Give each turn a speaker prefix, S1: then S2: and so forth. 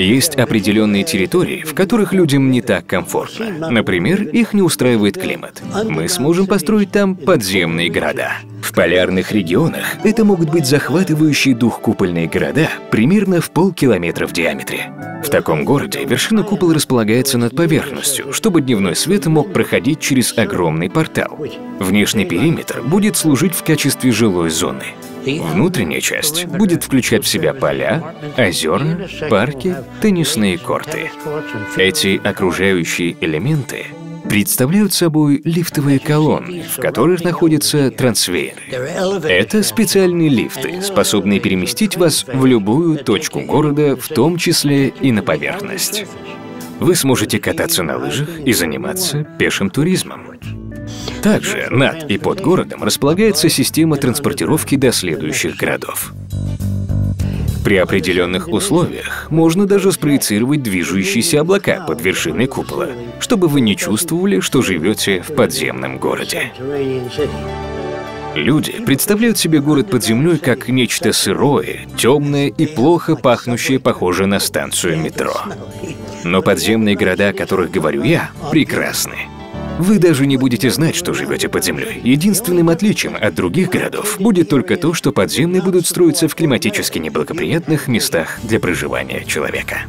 S1: Есть определенные территории, в которых людям не так комфортно. Например, их не устраивает климат. Мы сможем построить там подземные города. В полярных регионах это могут быть захватывающие дух купольные города примерно в полкилометра в диаметре. В таком городе вершина купола располагается над поверхностью, чтобы дневной свет мог проходить через огромный портал. Внешний периметр будет служить в качестве жилой зоны. Внутренняя часть будет включать в себя поля, озера, парки, теннисные корты. Эти окружающие элементы представляют собой лифтовые колонны, в которых находятся трансвейеры. Это специальные лифты, способные переместить вас в любую точку города, в том числе и на поверхность. Вы сможете кататься на лыжах и заниматься пешим туризмом. Также над и под городом располагается система транспортировки до следующих городов. При определенных условиях можно даже спроецировать движущиеся облака под вершиной купола, чтобы вы не чувствовали, что живете в подземном городе. Люди представляют себе город под землей как нечто сырое, темное и плохо пахнущее, похожее на станцию метро. Но подземные города, о которых говорю я, прекрасны. Вы даже не будете знать, что живете под землей. Единственным отличием от других городов будет только то, что подземные будут строиться в климатически неблагоприятных местах для проживания человека.